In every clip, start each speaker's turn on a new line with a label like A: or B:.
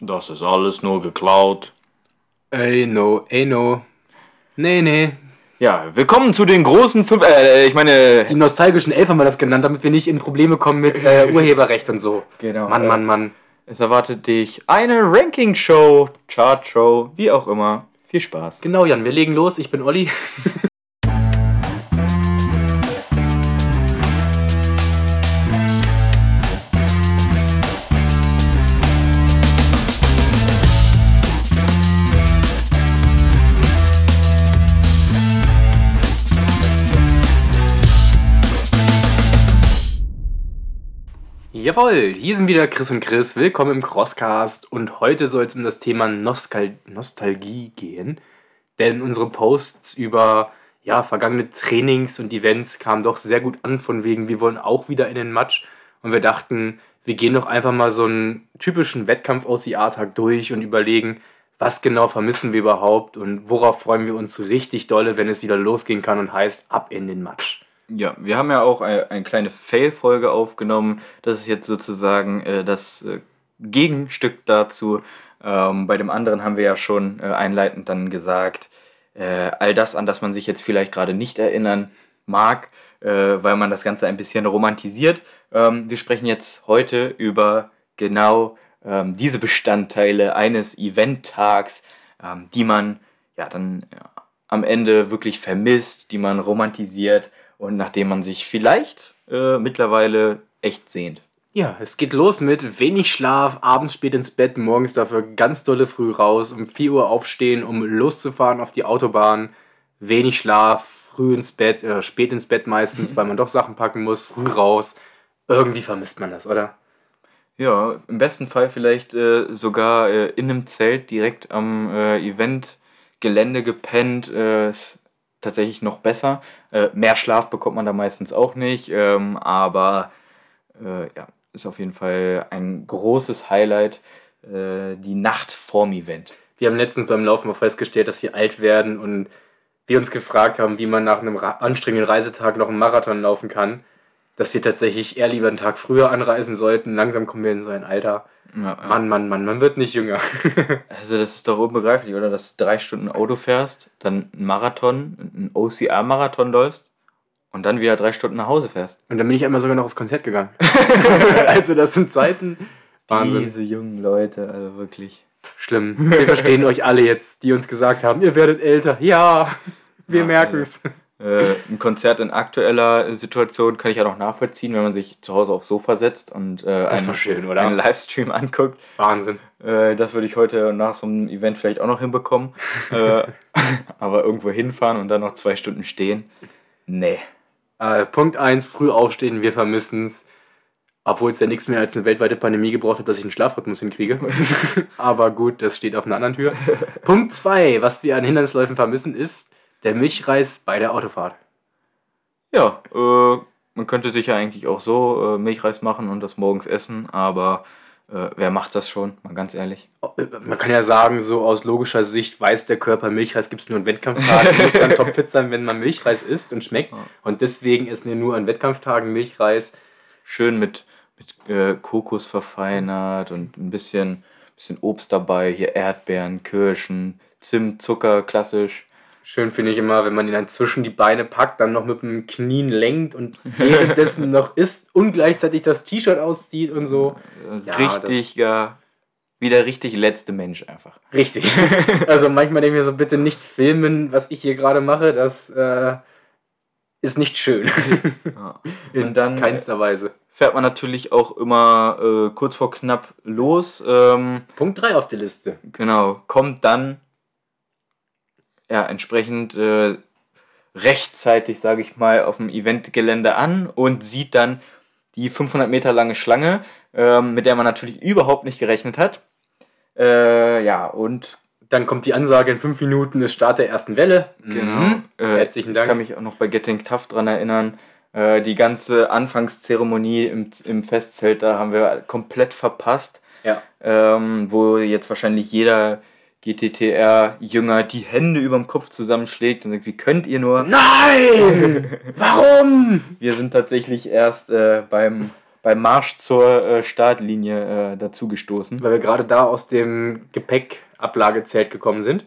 A: Das ist alles nur geklaut.
B: Ey, no, ey, no. Nee, nee.
A: Ja, willkommen zu den großen fünf. Äh, ich meine.
B: Die nostalgischen Elf haben wir das genannt, damit wir nicht in Probleme kommen mit äh, Urheberrecht und so.
A: Genau.
B: Mann, Mann, Mann.
A: Es erwartet dich eine Ranking-Show, Chart-Show, wie auch immer. Viel Spaß.
B: Genau, Jan, wir legen los. Ich bin Olli. Jawohl, hier sind wieder Chris und Chris. Willkommen im Crosscast und heute soll es um das Thema Nostal Nostalgie gehen. Denn unsere Posts über ja, vergangene Trainings und Events kamen doch sehr gut an, von wegen, wir wollen auch wieder in den Match. Und wir dachten, wir gehen doch einfach mal so einen typischen Wettkampf aus A-Tag durch und überlegen, was genau vermissen wir überhaupt und worauf freuen wir uns richtig dolle, wenn es wieder losgehen kann und heißt, ab in den Match.
A: Ja, wir haben ja auch eine, eine kleine Fail-Folge aufgenommen. Das ist jetzt sozusagen äh, das äh, Gegenstück dazu. Ähm, bei dem anderen haben wir ja schon äh, einleitend dann gesagt, äh, all das, an das man sich jetzt vielleicht gerade nicht erinnern mag, äh, weil man das Ganze ein bisschen romantisiert. Ähm, wir sprechen jetzt heute über genau ähm, diese Bestandteile eines Eventtags, ähm, die man ja dann ja, am Ende wirklich vermisst, die man romantisiert und nachdem man sich vielleicht äh, mittlerweile echt sehnt.
B: Ja, es geht los mit wenig Schlaf, abends spät ins Bett, morgens dafür ganz dolle früh raus, um 4 Uhr aufstehen, um loszufahren auf die Autobahn. Wenig Schlaf, früh ins Bett, äh, spät ins Bett meistens, weil man doch Sachen packen muss, früh raus. Irgendwie vermisst man das, oder?
A: Ja, im besten Fall vielleicht äh, sogar äh, in einem Zelt direkt am äh, Eventgelände gepennt. Äh, tatsächlich noch besser. Äh, mehr Schlaf bekommt man da meistens auch nicht, ähm, aber äh, ja, ist auf jeden Fall ein großes Highlight, äh, die Nacht vorm Event.
B: Wir haben letztens beim Laufen auch festgestellt, dass wir alt werden und wir uns gefragt haben, wie man nach einem anstrengenden Reisetag noch einen Marathon laufen kann dass wir tatsächlich eher lieber einen Tag früher anreisen sollten. Langsam kommen wir in so ein Alter. Ja, ja. Mann, Mann, Mann, man wird nicht jünger.
A: also das ist doch unbegreiflich, oder? Dass du drei Stunden Auto fährst, dann einen Marathon, einen OCR-Marathon läufst und dann wieder drei Stunden nach Hause fährst.
B: Und dann bin ich einmal sogar noch aufs Konzert gegangen. also das sind Zeiten.
A: Wahnsinn. Diese jungen Leute, also wirklich.
B: Schlimm. Wir verstehen euch alle jetzt, die uns gesagt haben, ihr werdet älter. Ja, wir ja, merken es. Also.
A: Äh, ein Konzert in aktueller Situation kann ich ja noch nachvollziehen, wenn man sich zu Hause aufs Sofa setzt und äh, einen, schön, einen, Livestream anguckt.
B: Wahnsinn.
A: Äh, das würde ich heute nach so einem Event vielleicht auch noch hinbekommen. äh, aber irgendwo hinfahren und dann noch zwei Stunden stehen, nee.
B: Äh, Punkt 1, früh aufstehen, wir vermissen es. Obwohl es ja nichts mehr als eine weltweite Pandemie gebraucht hat, dass ich einen Schlafrhythmus hinkriege. aber gut, das steht auf einer anderen Tür. Punkt 2, was wir an Hindernisläufen vermissen, ist der Milchreis bei der Autofahrt.
A: Ja, äh, man könnte sich ja eigentlich auch so äh, Milchreis machen und das morgens essen, aber äh, wer macht das schon, mal ganz ehrlich?
B: Oh, äh, man kann ja sagen, so aus logischer Sicht weiß der Körper, Milchreis gibt es nur in Wettkampftagen, muss dann topfit sein, wenn man Milchreis isst und schmeckt. Ja. Und deswegen essen wir nur an Wettkampftagen Milchreis.
A: Schön mit, mit äh, Kokos verfeinert und ein bisschen, bisschen Obst dabei, hier Erdbeeren, Kirschen, Zimt, Zucker, klassisch.
B: Schön finde ich immer, wenn man ihn dann zwischen die Beine packt, dann noch mit dem Knien lenkt und währenddessen noch isst und gleichzeitig das T-Shirt auszieht und so.
A: Ja, richtig, ja. Wie der richtig letzte Mensch einfach.
B: Richtig. also manchmal denke ich mir so, bitte nicht filmen, was ich hier gerade mache. Das äh, ist nicht schön.
A: Ja. In dann keinster Weise. Fährt man natürlich auch immer äh, kurz vor knapp los. Ähm,
B: Punkt 3 auf der Liste.
A: Genau. Kommt dann ja, entsprechend äh, rechtzeitig, sage ich mal, auf dem Eventgelände an und sieht dann die 500 Meter lange Schlange, äh, mit der man natürlich überhaupt nicht gerechnet hat. Äh, ja, und
B: dann kommt die Ansage, in fünf Minuten ist Start der ersten Welle.
A: Genau. Mhm. Äh, Herzlichen Dank. Ich kann mich auch noch bei Getting Tough dran erinnern. Äh, die ganze Anfangszeremonie im, im Festzelt, da haben wir komplett verpasst.
B: Ja.
A: Ähm, wo jetzt wahrscheinlich jeder GTTR-Jünger die Hände über dem Kopf zusammenschlägt und sagt, wie könnt ihr nur?
B: Nein! Warum?
A: Wir sind tatsächlich erst äh, beim, beim Marsch zur äh, Startlinie äh, dazugestoßen.
B: Weil wir gerade da aus dem Gepäckablagezelt gekommen sind.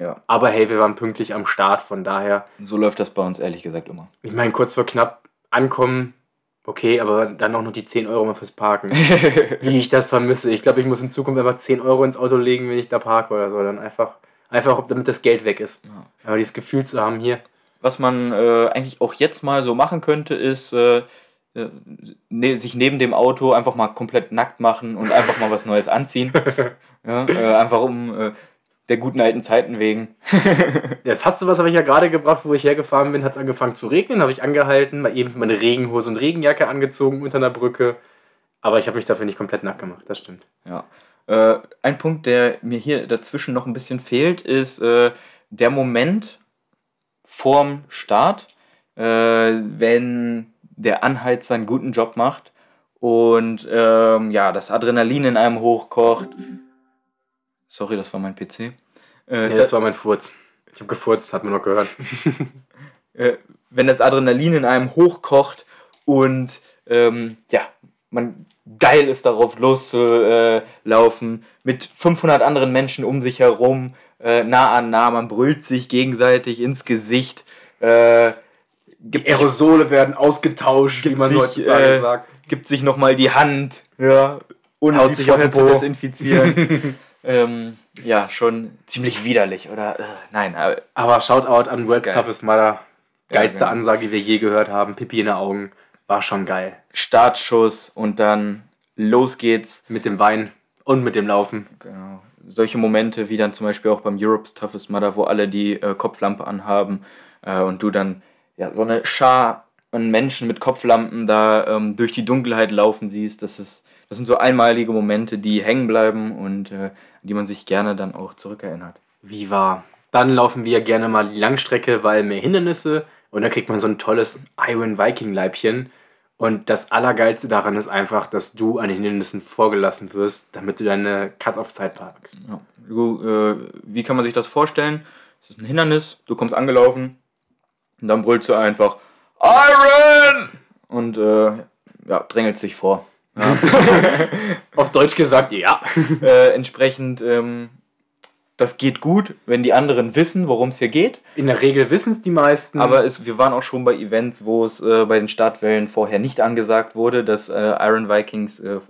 A: Ja.
B: Aber hey, wir waren pünktlich am Start, von daher.
A: So läuft das bei uns ehrlich gesagt immer.
B: Ich meine, kurz vor knapp ankommen, okay, aber dann auch noch die 10 Euro mal fürs Parken. Wie ich das vermisse. Ich glaube, ich muss in Zukunft einfach 10 Euro ins Auto legen, wenn ich da parke oder so. Dann einfach, einfach damit das Geld weg ist.
A: Ja.
B: Aber dieses Gefühl zu haben hier.
A: Was man äh, eigentlich auch jetzt mal so machen könnte, ist äh, äh, ne, sich neben dem Auto einfach mal komplett nackt machen und einfach mal was Neues anziehen. ja, äh, einfach um äh, der guten alten Zeiten wegen.
B: Ja, fast sowas habe ich ja gerade gebracht, wo ich hergefahren bin, hat es angefangen zu regnen, habe ich angehalten, mal eben meine Regenhose und Regenjacke angezogen unter einer Brücke. Aber ich habe mich dafür nicht komplett nackt gemacht, das stimmt.
A: Ja. Äh, ein Punkt, der mir hier dazwischen noch ein bisschen fehlt, ist äh, der Moment vorm Start, äh, wenn der Anheizer einen guten Job macht und ähm, ja, das Adrenalin in einem hochkocht. Sorry, das war mein PC. Äh,
B: Ja,
A: da-
B: das war mein Furz. Ich habe gefurzt, hat man noch gehört.
A: äh, wenn das Adrenalin in einem hochkocht und ähm, ja, man geil ist darauf loszulaufen, mit 500 anderen Menschen um sich herum, äh, nah an nah, man brüllt sich gegenseitig ins Gesicht, äh, gibt, sich,
B: Aerosole werden ausgetauscht, wie man
A: sich,
B: heutzutage
A: äh,
B: sagt.
A: gibt sich nochmal die Hand, ja, ohne
B: Haut
A: sich
B: sich
A: vorher zu desinfizieren. ähm, ja, schon ziemlich widerlich, oder? Äh, nein, aber
B: Aber Shoutout an World's
A: geil.
B: Toughest Mother. Geilste
A: genau.
B: Ansage, die wir je gehört haben. Pipi in den Augen. War schon geil.
A: Startschuss und dann los geht's.
B: Mit dem Wein und mit dem Laufen.
A: Genau. Solche Momente wie dann zum Beispiel auch beim Europe's Toughest Mudder, wo alle die äh, Kopflampe anhaben äh, und du dann ja, so eine Schar an Menschen mit Kopflampen da ähm, durch die Dunkelheit laufen siehst. Das, ist, das sind so einmalige Momente, die hängen bleiben und äh, an die man sich gerne dann auch zurückerinnert.
B: Wie war? Dann laufen wir gerne mal die Langstrecke, weil mehr Hindernisse. Und dann kriegt man so ein tolles Iron Viking Leibchen. Und das Allergeilste daran ist einfach, dass du an den Hindernissen vorgelassen wirst, damit du deine Cut-Off-Zeit packst.
A: Ja. Du, äh, wie kann man sich das vorstellen? Es ist ein Hindernis, du kommst angelaufen und dann brüllst du einfach Iron! Und äh, ja, drängelt sich vor. Ja.
B: Auf Deutsch gesagt, ja.
A: äh, entsprechend, ähm, das geht gut, wenn die anderen wissen, worum es hier geht.
B: In der Regel wissen es die meisten.
A: Aber es, wir waren auch schon bei Events, wo es äh, bei den Startwellen vorher nicht angesagt wurde, dass äh, Iron Vikings äh,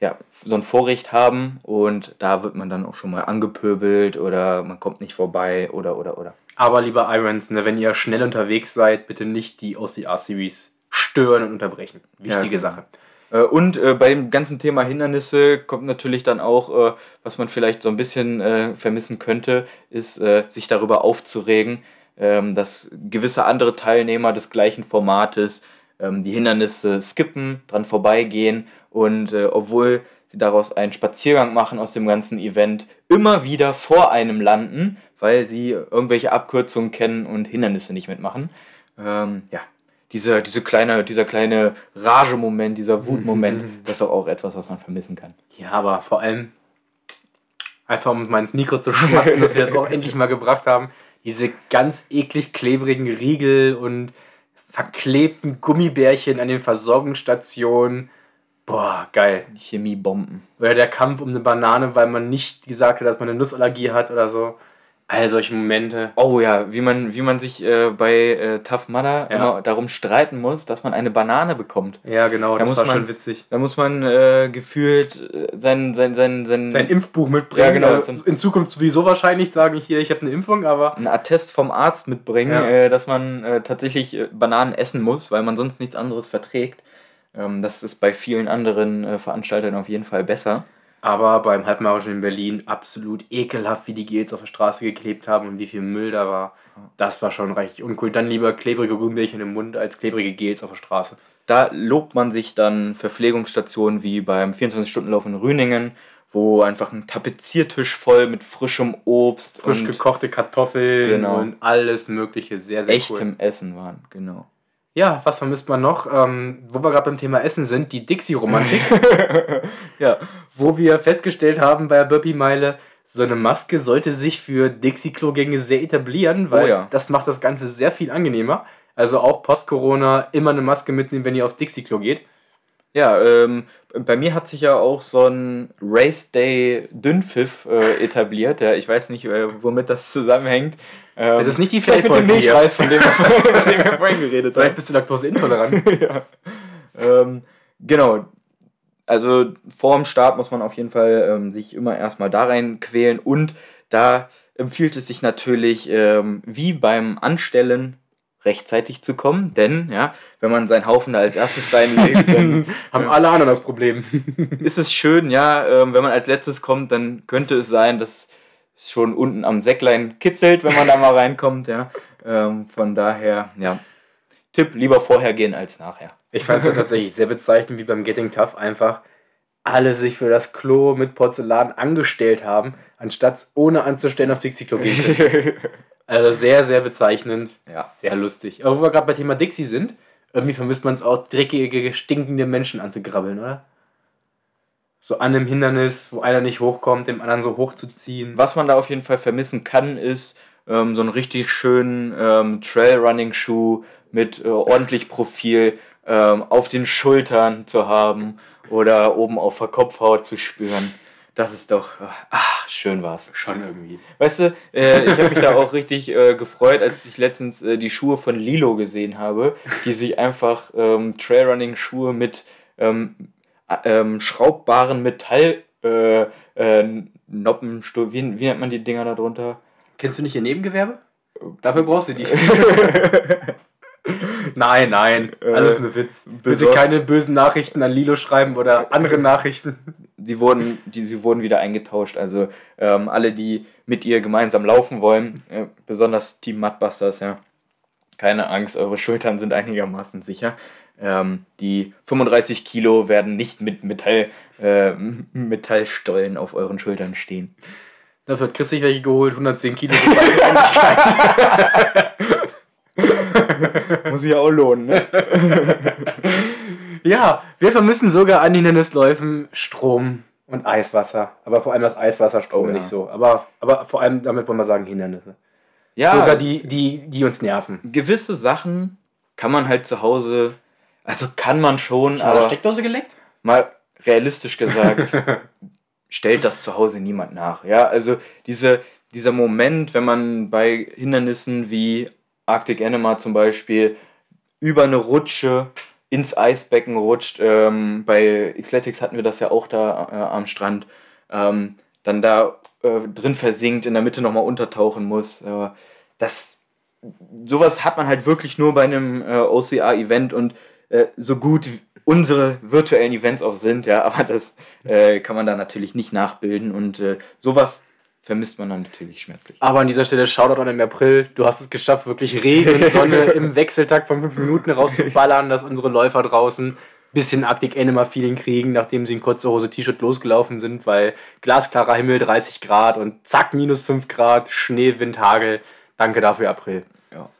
A: ja, so ein Vorrecht haben. Und da wird man dann auch schon mal angepöbelt oder man kommt nicht vorbei oder oder oder.
B: Aber lieber Irons, ne, wenn ihr schnell unterwegs seid, bitte nicht die OCR-Series stören und unterbrechen. Wichtige
A: genau.
B: Sache.
A: Äh, Und äh, bei dem ganzen Thema Hindernisse kommt natürlich dann auch, äh, was man vielleicht so ein bisschen äh, vermissen könnte, ist, äh, sich darüber aufzuregen, ähm, dass gewisse andere Teilnehmer des gleichen Formates ähm, die Hindernisse skippen, dran vorbeigehen und äh, obwohl sie daraus einen Spaziergang machen aus dem ganzen Event, immer wieder vor einem landen, weil sie irgendwelche Abkürzungen kennen und Hindernisse nicht mitmachen. Ähm, ja, dieser, diese kleine, dieser kleine Rage-Moment, dieser Wutmoment, das ist doch auch etwas, was man vermissen kann.
B: Ja, aber vor allem, einfach um mal ins Mikro zu schmatzen, dass wir das auch endlich mal gebracht haben, diese ganz eklig klebrigen Riegel und verklebten Gummibärchen an den Versorgungsstationen. Boah, geil.
A: Chemiebomben.
B: Oder der Kampf um eine Banane, weil man nicht gesagt hat, dass man eine Nussallergie hat oder so. All solche Momente.
A: Oh ja, wie man, wie man sich äh, bei äh, Tough Mudder
B: Ja.
A: immer darum streiten muss, dass man eine Banane bekommt.
B: Ja, genau,
A: Da
B: das
A: muss
B: war
A: man-
B: schon witzig.
A: Da muss man äh, gefühlt äh, sein, sein, sein, sein,
B: Sein Impfbuch mitbringen.
A: Ja, genau.
B: Äh, In Zukunft sowieso wahrscheinlich sagen, hier, ich habe eine Impfung, aber
A: einen Attest vom Arzt mitbringen,
B: Ja.
A: äh, dass man äh, tatsächlich äh, Bananen essen muss, weil man sonst nichts anderes verträgt. Ähm, das ist bei vielen anderen äh, Veranstaltern auf jeden Fall besser.
B: Aber beim Halbmarathon in Berlin absolut ekelhaft, wie die Gels auf der Straße geklebt haben und wie viel Müll da war. Das war schon richtig uncool. Dann lieber klebrige Gummibärchen im Mund als klebrige Gels auf der Straße.
A: Da lobt man sich dann Verpflegungsstationen wie beim 24-Stunden-Lauf in Rüningen, wo einfach ein Tapeziertisch voll mit frischem Obst
B: Frisch gekochte Kartoffeln
A: Genau.
B: und alles mögliche. Sehr, sehr
A: echtem
B: cool.
A: Essen waren. Genau.
B: Ja, was vermisst man noch? Ähm, wo wir gerade beim Thema Essen sind, die Dixie-Romantik.
A: ja,
B: wo wir festgestellt haben bei der Burpee-Meile, so eine Maske sollte sich für Dixie-Klo-Gänge sehr etablieren, weil
A: Oh ja.
B: das macht das Ganze sehr viel angenehmer. Also auch post-Corona immer eine Maske mitnehmen, wenn ihr auf Dixie-Klo geht.
A: Ja, ähm, bei mir hat sich ja auch so ein Race Day Dünnpfiff äh, etabliert. Ja, ich weiß nicht, äh, womit das zusammenhängt.
B: Ähm, es ist nicht die
A: Vielleicht mit dem Milchreis, von dem, von dem wir vorhin geredet
B: haben. Vielleicht bist du laktoseintolerant.
A: ja. Ähm, genau. Also vor dem Start muss man auf jeden Fall ähm, sich immer erstmal da rein quälen und da empfiehlt es sich natürlich, ähm, wie beim Anstellen rechtzeitig zu kommen, denn ja, wenn man seinen Haufen da als erstes reinlegt, dann
B: haben alle anderen das Problem.
A: ist es schön, ja, äh, wenn man als letztes kommt, dann könnte es sein, dass es schon unten am Säcklein kitzelt, wenn man da mal reinkommt, ja. Ähm, von daher, ja, Tipp, lieber vorher gehen als nachher.
B: Ich fand es ja tatsächlich sehr bezeichnend, wie beim Getting Tough einfach alle sich für das Klo mit Porzellan angestellt haben, anstatt ohne anzustellen auf Dixie-Klo gehen. also sehr, sehr bezeichnend. Ja. Sehr lustig. Aber wo wir gerade bei Thema Dixie sind, irgendwie vermisst man es auch, dreckige, stinkende Menschen anzugrabbeln, oder? So an einem Hindernis, wo einer nicht hochkommt, dem anderen so hochzuziehen.
A: Was man da auf jeden Fall vermissen kann, ist ähm, so einen richtig schönen ähm, Trail-Running-Schuh mit äh, ordentlich Profil ähm, auf den Schultern zu haben oder oben auf der Kopfhaut zu spüren. Das ist doch, ach, schön war's.
B: Schon irgendwie.
A: Weißt du, äh, ich habe mich da auch richtig äh, gefreut, als ich letztens äh, die Schuhe von Lilo gesehen habe, die sich einfach ähm, Trailrunning-Schuhe mit ähm, ähm, schraubbaren Metall äh, äh, Noppen, wie, wie nennt man die Dinger da drunter?
B: Kennst du nicht ihr Nebengewerbe? Dafür brauchst du die. nein, nein, äh, alles nur Witz. Bitte keine bösen Nachrichten an Lilo schreiben oder andere Nachrichten.
A: Sie wurden, die, sie wurden wieder eingetauscht. Also ähm, alle, die mit ihr gemeinsam laufen wollen, äh, besonders Team Mudbusters, ja. Keine Angst, eure Schultern sind einigermaßen sicher. Ähm, die 35 Kilo werden nicht mit Metall, äh, Metallstollen auf euren Schultern stehen.
B: Dafür hat Chris sich welche geholt, 110 Kilo.
A: Muss sich ja auch lohnen, ne?
B: ja, wir vermissen sogar an den Hindernisläufen Strom und Eiswasser. Aber vor allem das Eiswasserstrom oh, ja. nicht so. Aber, aber vor allem, damit wollen wir sagen, Hindernisse. Ja. Sogar die, die, die uns nerven.
A: Gewisse Sachen kann man halt zu Hause, also kann man schon,
B: schon aber. Steckdose geleckt?
A: Mal realistisch gesagt, stellt das zu Hause niemand nach. Ja, also diese, dieser Moment, wenn man bei Hindernissen wie Arctic Enema zum Beispiel über eine Rutsche ins Eisbecken rutscht. Ähm, bei Xletics hatten wir das ja auch da äh, am Strand. Ähm, dann da äh, drin versinkt, in der Mitte nochmal untertauchen muss. Äh, das, sowas hat man halt wirklich nur bei einem äh, OCR-Event und äh, so gut unsere virtuellen Events auch sind, ja, aber das äh, kann man da natürlich nicht nachbilden und sowas vermisst man dann natürlich schmerzlich.
B: Aber an dieser Stelle Shoutout an im April. Du hast es geschafft, wirklich Regen, Sonne im Wechseltakt von fünf Minuten rauszuballern, dass unsere Läufer draußen ein bisschen Arctic Animal Feeling kriegen, nachdem sie in kurzer Hose T-Shirt losgelaufen sind, weil glasklarer Himmel, 30 Grad und zack, minus 5 Grad, Schnee, Wind, Hagel. Danke dafür, April.
A: Ja.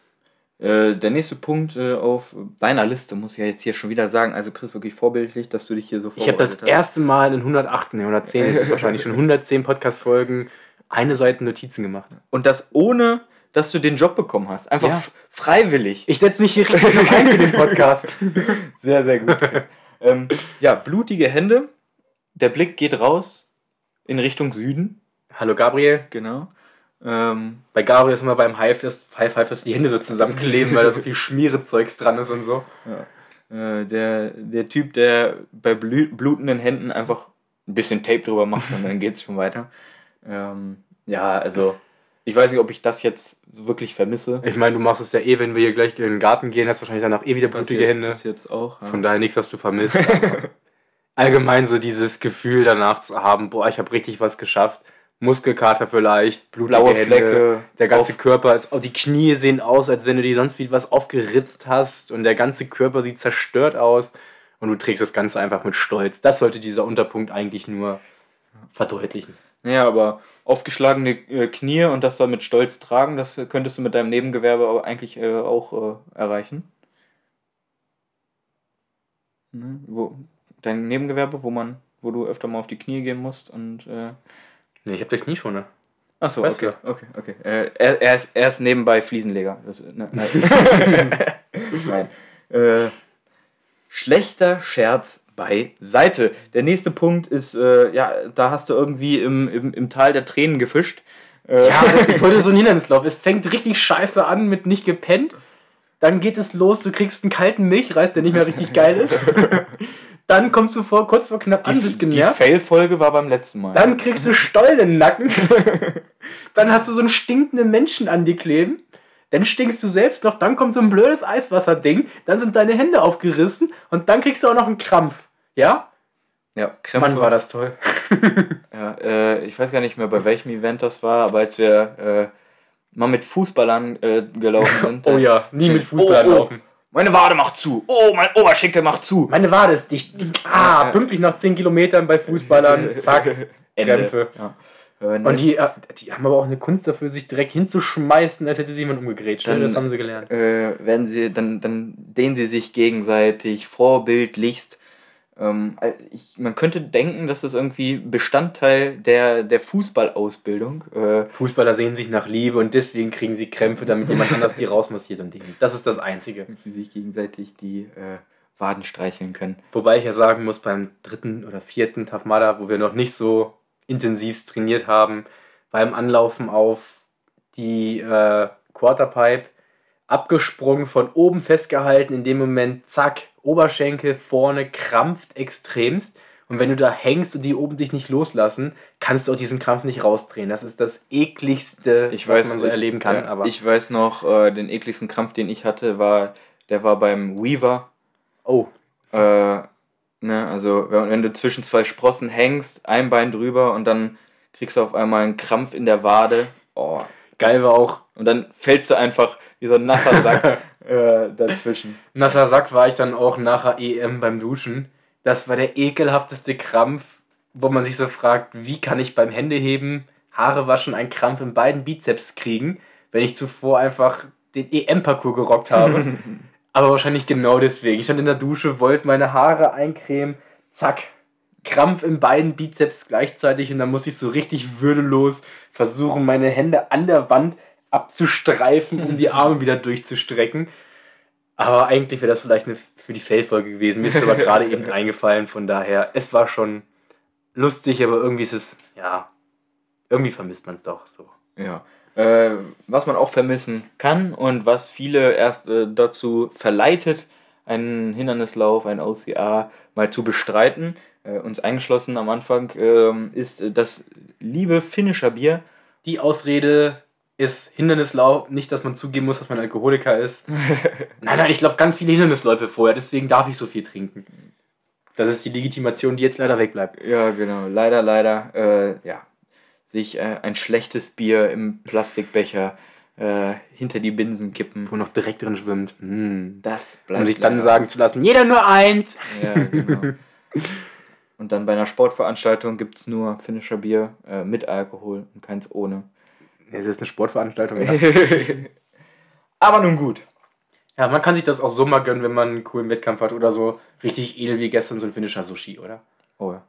A: Äh, der nächste Punkt äh, auf deiner Liste muss ich ja jetzt hier schon wieder sagen. Also Chris, wirklich vorbildlich, dass du dich hier so
B: Ich habe das hast. erste Mal in 108, ne, 110 jetzt wahrscheinlich schon 110 Podcast-Folgen eine Seite Notizen gemacht.
A: Und das ohne, dass du den Job bekommen hast. Einfach ja. freiwillig.
B: Ich setze mich hier richtig ein für den Podcast.
A: Sehr, sehr gut. ähm, ja, blutige Hände. Der Blick geht raus in Richtung Süden.
B: Hallo Gabriel.
A: Genau.
B: Ähm, Bei Gabriel ist immer beim High Five, dass die Hände so zusammenkleben, weil da so viel Schmierezeugs dran ist und so.
A: Ja. Äh, der, der Typ, der bei blutenden Händen einfach ein bisschen Tape drüber macht und dann geht es schon weiter. Ähm, ja, also ich weiß nicht, ob ich das jetzt wirklich vermisse.
B: Ich meine, du machst es ja eh, wenn wir hier gleich in den Garten gehen, hast wahrscheinlich danach eh wieder blutige Hände.
A: Das jetzt auch.
B: Ja. Von daher nichts, was du vermisst. allgemein so dieses Gefühl danach zu haben, boah, ich habe richtig was geschafft. Muskelkater vielleicht, blutige Blaue Hände, Flecke, der ganze Körper ist, auch die Knie sehen aus, als wenn du dir sonst wie was aufgeritzt hast und der ganze Körper sieht zerstört aus und du trägst das Ganze einfach mit Stolz. Das sollte dieser Unterpunkt eigentlich nur verdeutlichen.
A: Ja, aber aufgeschlagene äh, Knie und das dann mit Stolz tragen, das könntest du mit deinem Nebengewerbe eigentlich äh, auch äh, erreichen. Ne? Wo, dein Nebengewerbe, wo man, wo du öfter mal auf die Knie gehen musst und. Äh,
B: nee, ich hab der Knieschoner.
A: Achso, okay, okay, okay. Äh, er, er, ist, er ist nebenbei Fliesenleger. Das, ne, nein. nein. Äh, schlechter Scherz beiseite. Der nächste Punkt ist, äh, ja, da hast du irgendwie im, im, im Tal der Tränen gefischt.
B: Äh, ja, ich wollte so ein Hindernislauf. Es fängt richtig scheiße an mit nicht gepennt. Dann geht es los, du kriegst einen kalten Milchreis, der nicht mehr richtig geil ist. Dann kommst du vor, kurz vor knapp an, bist
A: genervt. Die Fail-Folge war beim letzten Mal.
B: Dann kriegst du Stollen im Nacken. dann hast du so einen stinkenden Menschen an dir kleben. Dann stinkst du selbst noch. Dann kommt so ein blödes Eiswasserding. Dann sind deine Hände aufgerissen. Und dann kriegst du auch noch einen Krampf. Ja?
A: Ja, Krämpfe.
B: Mann, war das toll.
A: ja, äh, ich weiß gar nicht mehr, bei welchem Event das war, aber als wir äh, mal mit Fußballern äh, gelaufen sind.
B: oh ja, nie mit Fußballern oh, oh. laufen.
A: Meine Wade macht zu. Oh, mein Oberschenkel macht zu.
B: Meine Wade ist dicht. Ah, pünktlich nach 10 Kilometern bei Fußballern. Zack, Krämpfe. Ja. Und die, äh, die haben aber auch eine Kunst dafür, sich direkt hinzuschmeißen, als hätte sie jemand umgegrätscht. Dann, das haben sie gelernt.
A: Äh, werden sie, dann, dann dehnen sie sich gegenseitig vorbildlichst ähm, ich, man könnte denken, dass das irgendwie Bestandteil der, der Fußballausbildung.
B: Äh, Fußballer sehen sich nach Liebe und deswegen kriegen sie Krämpfe, damit jemand anders die rausmassiert und denen. Das ist das Einzige.
A: Damit sie sich gegenseitig die äh, Waden streicheln können.
B: Wobei ich ja sagen muss, beim dritten oder vierten Tafmada, wo wir noch nicht so intensiv trainiert haben, beim Anlaufen auf die äh, Quarterpipe, abgesprungen, von oben festgehalten, in dem Moment, zack, Oberschenkel vorne krampft extremst. Und wenn du da hängst und die oben dich nicht loslassen, kannst du auch diesen Krampf nicht rausdrehen. Das ist das ekligste,
A: ich was weiß,
B: man so
A: ich,
B: erleben kann.
A: Ja, aber ich weiß noch, äh, den ekligsten Krampf, den ich hatte, war, der war beim Weaver.
B: Oh.
A: Äh, ne, also wenn, wenn du zwischen zwei Sprossen hängst, ein Bein drüber und dann kriegst du auf einmal einen Krampf in der Wade. Oh,
B: Geil war auch.
A: Und dann fällst du einfach wie so ein nasser Sack äh, dazwischen.
B: Nasser Sack war ich dann auch nachher EM beim Duschen. Das war der ekelhafteste Krampf, wo man sich so fragt, wie kann ich beim Händeheben, Haare waschen, einen Krampf in beiden Bizeps kriegen, wenn ich zuvor einfach den EM-Parcours gerockt habe. Aber wahrscheinlich genau deswegen. Ich stand in der Dusche, wollte meine Haare eincremen, zack, Krampf in beiden Bizeps gleichzeitig und dann muss ich so richtig würdelos versuchen, meine Hände an der Wand abzustreifen, um die Arme wieder durchzustrecken. Aber eigentlich wäre das vielleicht eine, für die Feldfolge gewesen. Mir ist aber gerade eben eingefallen, von daher, es war schon lustig, aber irgendwie ist es, ja, irgendwie vermisst man es doch so.
A: Ja. Äh, was man auch vermissen kann und was viele erst äh, dazu verleitet, einen Hindernislauf, ein OCA mal zu bestreiten, äh, uns eingeschlossen am Anfang, ähm, ist das liebe finnischer Bier.
B: Die Ausrede ist Hindernislauf, nicht, dass man zugeben muss, dass man Alkoholiker ist. nein, nein, ich laufe ganz viele Hindernisläufe vorher, deswegen darf ich so viel trinken. Das ist die Legitimation, die jetzt leider wegbleibt.
A: Ja, genau. Leider, leider, äh, ja. Sich äh, ein schlechtes Bier im Plastikbecher äh, hinter die Binsen kippen.
B: Wo noch direkt drin schwimmt. Mm.
A: Das
B: bleibt. Um sich dann sagen zu lassen, jeder nur eins.
A: Ja, genau. Und dann bei einer Sportveranstaltung gibt es nur finnischer Bier äh, mit Alkohol und keins ohne.
B: Es ist eine Sportveranstaltung,
A: ja. Aber nun gut.
B: Ja, man kann sich das auch so mal gönnen, wenn man einen coolen Wettkampf hat oder so. Richtig edel wie gestern so ein finnischer Sushi, oder?
A: Oh ja.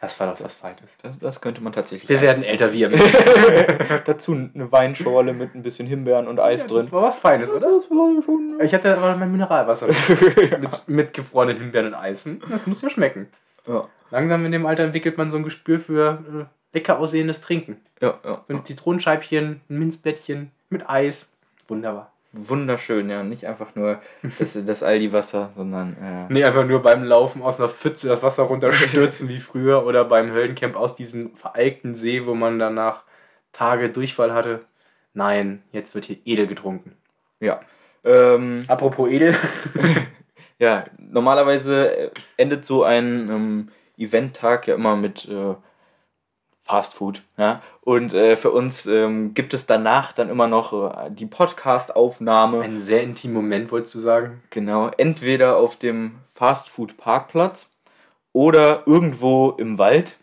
B: Das war doch was Feines.
A: Das, das könnte man tatsächlich.
B: Wir werden älter wie ihr
A: Dazu eine Weinschorle mit ein bisschen Himbeeren und Eis ja, drin.
B: Das war was Feines, oder? Das war schon. Ich hatte aber mein Mineralwasser mit, mit gefrorenen Himbeeren und Eis. Das muss ja schmecken.
A: Ja.
B: Langsam in dem Alter entwickelt man so ein Gespür für äh, lecker aussehendes Trinken.
A: Ja, ja.
B: So ein Zitronenscheibchen, ein Minzblättchen mit Eis. Wunderbar.
A: Wunderschön, ja. Nicht einfach nur das, das Aldi-Wasser, sondern.
B: Äh nee, einfach nur beim Laufen aus einer Pfütze das Wasser runterstürzen wie früher oder beim Höllencamp aus diesem veralkten See, wo man danach Tage Durchfall hatte. Nein, jetzt wird hier edel getrunken.
A: Ja. Ähm,
B: Apropos edel.
A: ja, normalerweise endet so ein ähm, Eventtag ja immer mit äh, Fast Food. Ja? Und äh, für uns ähm, gibt es danach dann immer noch äh, die Podcast-Aufnahme.
B: Ein sehr intimer Moment, wolltest du sagen?
A: Genau, entweder auf dem Fast Food Parkplatz oder irgendwo im Wald,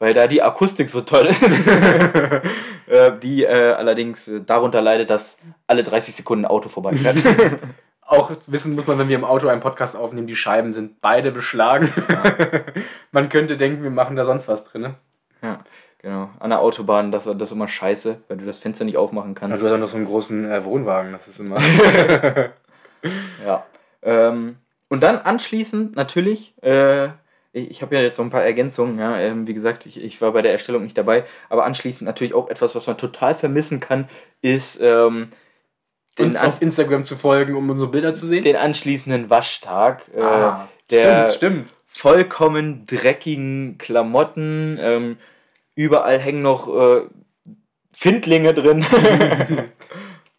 A: weil da die Akustik so toll ist. äh, die äh, allerdings äh, darunter leidet, dass alle 30 Sekunden ein Auto vorbeifährt.
B: Auch wissen muss man, wenn wir im Auto einen Podcast aufnehmen, die Scheiben sind beide beschlagen. Ja. man könnte denken, wir machen da sonst was drin.
A: Ja, genau. An der Autobahn, das, das ist immer scheiße, weil du das Fenster nicht aufmachen kannst.
B: Also du hast auch noch so einen großen äh, Wohnwagen, das ist immer.
A: ja. Ähm, und dann anschließend natürlich, äh, ich habe ja jetzt so ein paar Ergänzungen, ja, ähm, wie gesagt, ich, ich war bei der Erstellung nicht dabei, aber anschließend natürlich auch etwas, was man total vermissen kann, ist ähm,
B: den uns auf Instagram zu folgen, um unsere Bilder zu sehen.
A: Den anschließenden Waschtag, äh, ah, der stimmt, stimmt. vollkommen dreckigen Klamotten, ähm, überall hängen noch äh, Findlinge drin.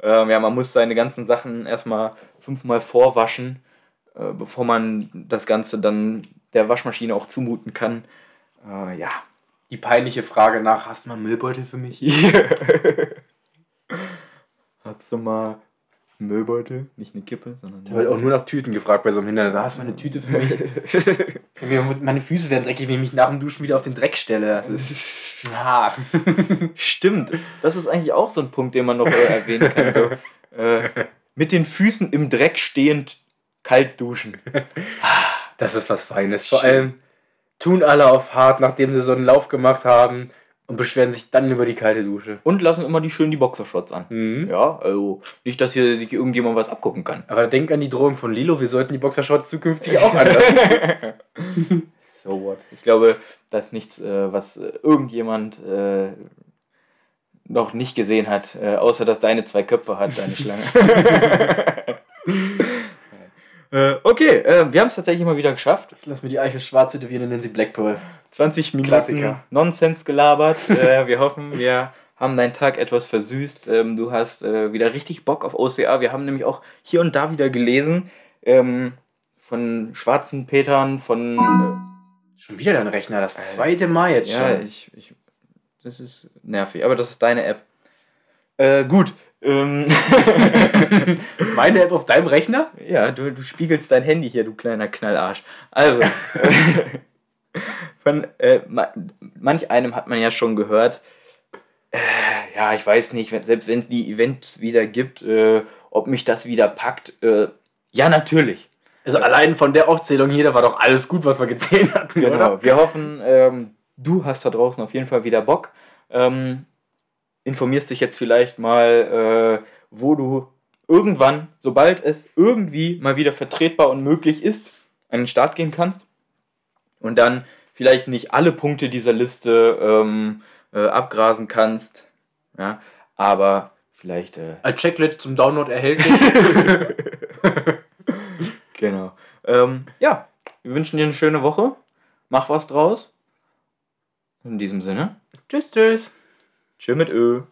A: ähm, ja, man muss seine ganzen Sachen erstmal fünfmal vorwaschen, äh, bevor man das Ganze dann der Waschmaschine auch zumuten kann. Äh, ja.
B: Die peinliche Frage nach, hast du mal einen Müllbeutel für mich?
A: hast du mal Müllbeutel? Nicht eine Kippe, sondern.
B: Da wird auch nur nach Tüten gefragt bei so einem Hindernis. Hast du mal eine Tüte für mich? Meine Füße werden dreckig, wenn ich mich nach dem Duschen wieder auf den Dreck stelle. Das ist.
A: Ah. Stimmt. Das ist eigentlich auch so ein Punkt, den man noch äh, erwähnen kann. So, äh, mit den Füßen im Dreck stehend kalt duschen.
B: Das ist was Feines. Vor allem tun alle auf hart, nachdem sie so einen Lauf gemacht haben und beschweren sich dann über die kalte Dusche.
A: Und lassen immer die schön die Boxershorts an. Mhm. Ja, also nicht, dass hier sich irgendjemand was abgucken kann.
B: Aber denk an die Drohung von Lilo, wir sollten die Boxershorts zukünftig auch anlassen.
A: so what. Ich glaube, das ist nichts, äh, was irgendjemand äh, noch nicht gesehen hat, äh, außer dass deine zwei Köpfe hat, deine Schlange. Äh, okay, äh, wir haben es tatsächlich mal wieder geschafft.
B: Lass mir die Eichel schwarze tätowieren, nennen sie Blackpool.
A: 20 Minuten Klassiker. Nonsens gelabert. äh, wir hoffen, wir haben deinen Tag etwas versüßt. Ähm, du hast äh, wieder richtig Bock auf OCA. Wir haben nämlich auch hier und da wieder gelesen ähm, von schwarzen Petern, von...
B: Äh, schon wieder dein Rechner, das zweite Mal jetzt
A: schon. Ja, ich, ich, das ist nervig, aber das ist deine App. Äh, gut, ähm.
B: Meine App auf deinem Rechner?
A: Ja, du, du spiegelst dein Handy hier, du kleiner Knallarsch. Also, von äh, manch einem hat man ja schon gehört, äh, ja, ich weiß nicht, selbst wenn es die Events wieder gibt, äh, ob mich das wieder packt. Äh, ja, natürlich.
B: Also allein von der Aufzählung hier, da war doch alles gut, was wir gezählt hatten.
A: Genau. Oder? Wir hoffen, ähm, du hast da draußen auf jeden Fall wieder Bock. Ähm, informierst dich jetzt vielleicht mal, äh, wo du irgendwann, sobald es irgendwie mal wieder vertretbar und möglich ist, an den Start gehen kannst. Und dann vielleicht nicht alle Punkte dieser Liste ähm, äh, abgrasen kannst. Ja, aber vielleicht. Äh,
B: Als Checklist zum Download erhältlich.
A: genau. Ähm, ja, wir wünschen dir eine schöne Woche. Mach was draus. In diesem Sinne.
B: Tschüss, tschüss.
A: Tschüss mit Ö.